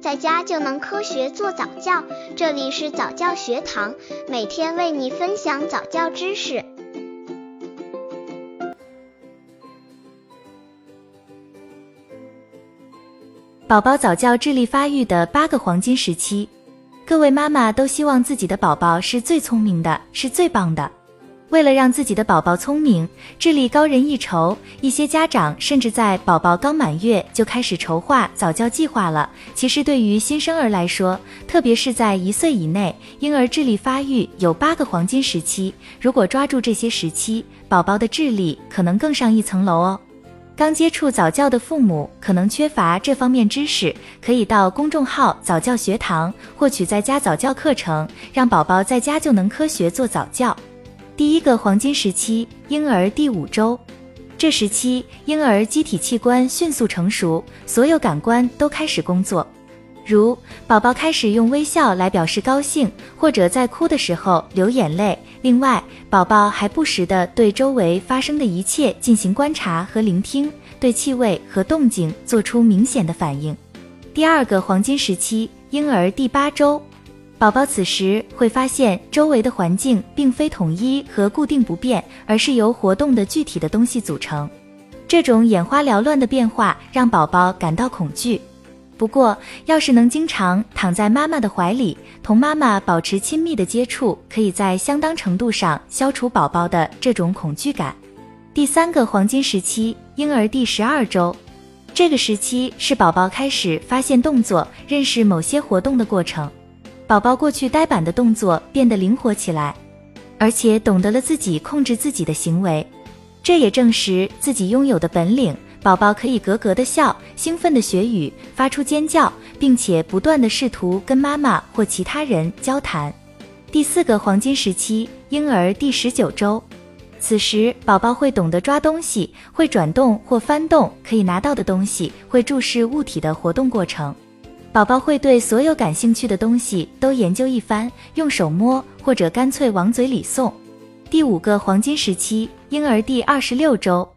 在家就能科学做早教。这里是早教学堂，每天为你分享早教知识。宝宝早教智力发育的八个黄金时期，各位妈妈都希望自己的宝宝是最聪明的，是最棒的。为了让自己的宝宝聪明、智力高人一筹，一些家长甚至在宝宝刚满月就开始筹划早教计划了。其实，对于新生儿来说，特别是在一岁以内，婴儿智力发育有八个黄金时期。如果抓住这些时期，宝宝的智力可能更上一层楼哦。刚接触早教的父母可能缺乏这方面知识，可以到公众号早教学堂获取在家早教课程，让宝宝在家就能科学做早教。第一个黄金时期，婴儿第五周，这时期婴儿机体器官迅速成熟，所有感官都开始工作，如宝宝开始用微笑来表示高兴，或者在哭的时候流眼泪。另外，宝宝还不时的对周围发生的一切进行观察和聆听，对气味和动静做出明显的反应。第二个黄金时期，婴儿第八周。宝宝此时会发现周围的环境并非统一和固定不变，而是由活动的具体的东西组成。这种眼花缭乱的变化让宝宝感到恐惧。不过，要是能经常躺在妈妈的怀里，同妈妈保持亲密的接触，可以在相当程度上消除宝宝的这种恐惧感。第三个黄金时期，婴儿第十二周，这个时期是宝宝开始发现动作、认识某些活动的过程。宝宝过去呆板的动作变得灵活起来，而且懂得了自己控制自己的行为，这也证实自己拥有的本领。宝宝可以咯咯的笑，兴奋的学语，发出尖叫，并且不断的试图跟妈妈或其他人交谈。第四个黄金时期，婴儿第十九周，此时宝宝会懂得抓东西，会转动或翻动可以拿到的东西，会注视物体的活动过程。宝宝会对所有感兴趣的东西都研究一番，用手摸或者干脆往嘴里送。第五个黄金时期，婴儿第二十六周，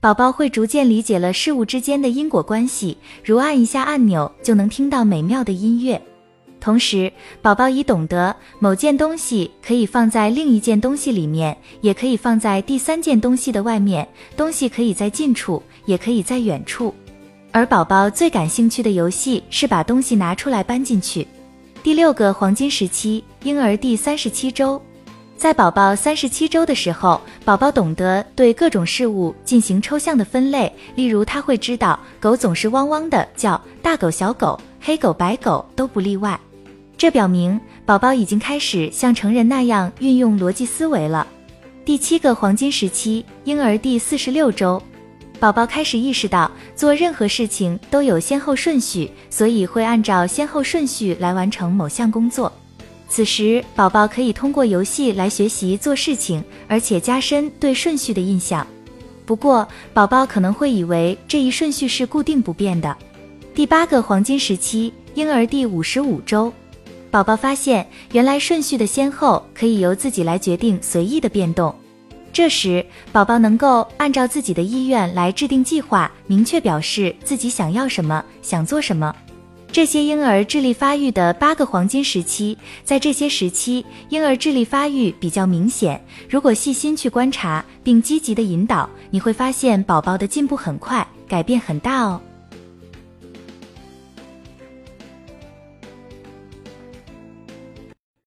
宝宝会逐渐理解了事物之间的因果关系，如按一下按钮就能听到美妙的音乐。同时，宝宝已懂得某件东西可以放在另一件东西里面，也可以放在第三件东西的外面。东西可以在近处，也可以在远处。而宝宝最感兴趣的游戏是把东西拿出来搬进去。第六个黄金时期，婴儿第三十七周，在宝宝三十七周的时候，宝宝懂得对各种事物进行抽象的分类。例如，他会知道狗总是汪汪的叫，大狗、小狗、黑狗、白狗都不例外。这表明宝宝已经开始像成人那样运用逻辑思维了。第七个黄金时期，婴儿第四十六周。宝宝开始意识到做任何事情都有先后顺序，所以会按照先后顺序来完成某项工作。此时，宝宝可以通过游戏来学习做事情，而且加深对顺序的印象。不过，宝宝可能会以为这一顺序是固定不变的。第八个黄金时期，婴儿第五十五周，宝宝发现原来顺序的先后可以由自己来决定，随意的变动。这时，宝宝能够按照自己的意愿来制定计划，明确表示自己想要什么，想做什么。这些婴儿智力发育的八个黄金时期，在这些时期，婴儿智力发育比较明显。如果细心去观察并积极的引导，你会发现宝宝的进步很快，改变很大哦。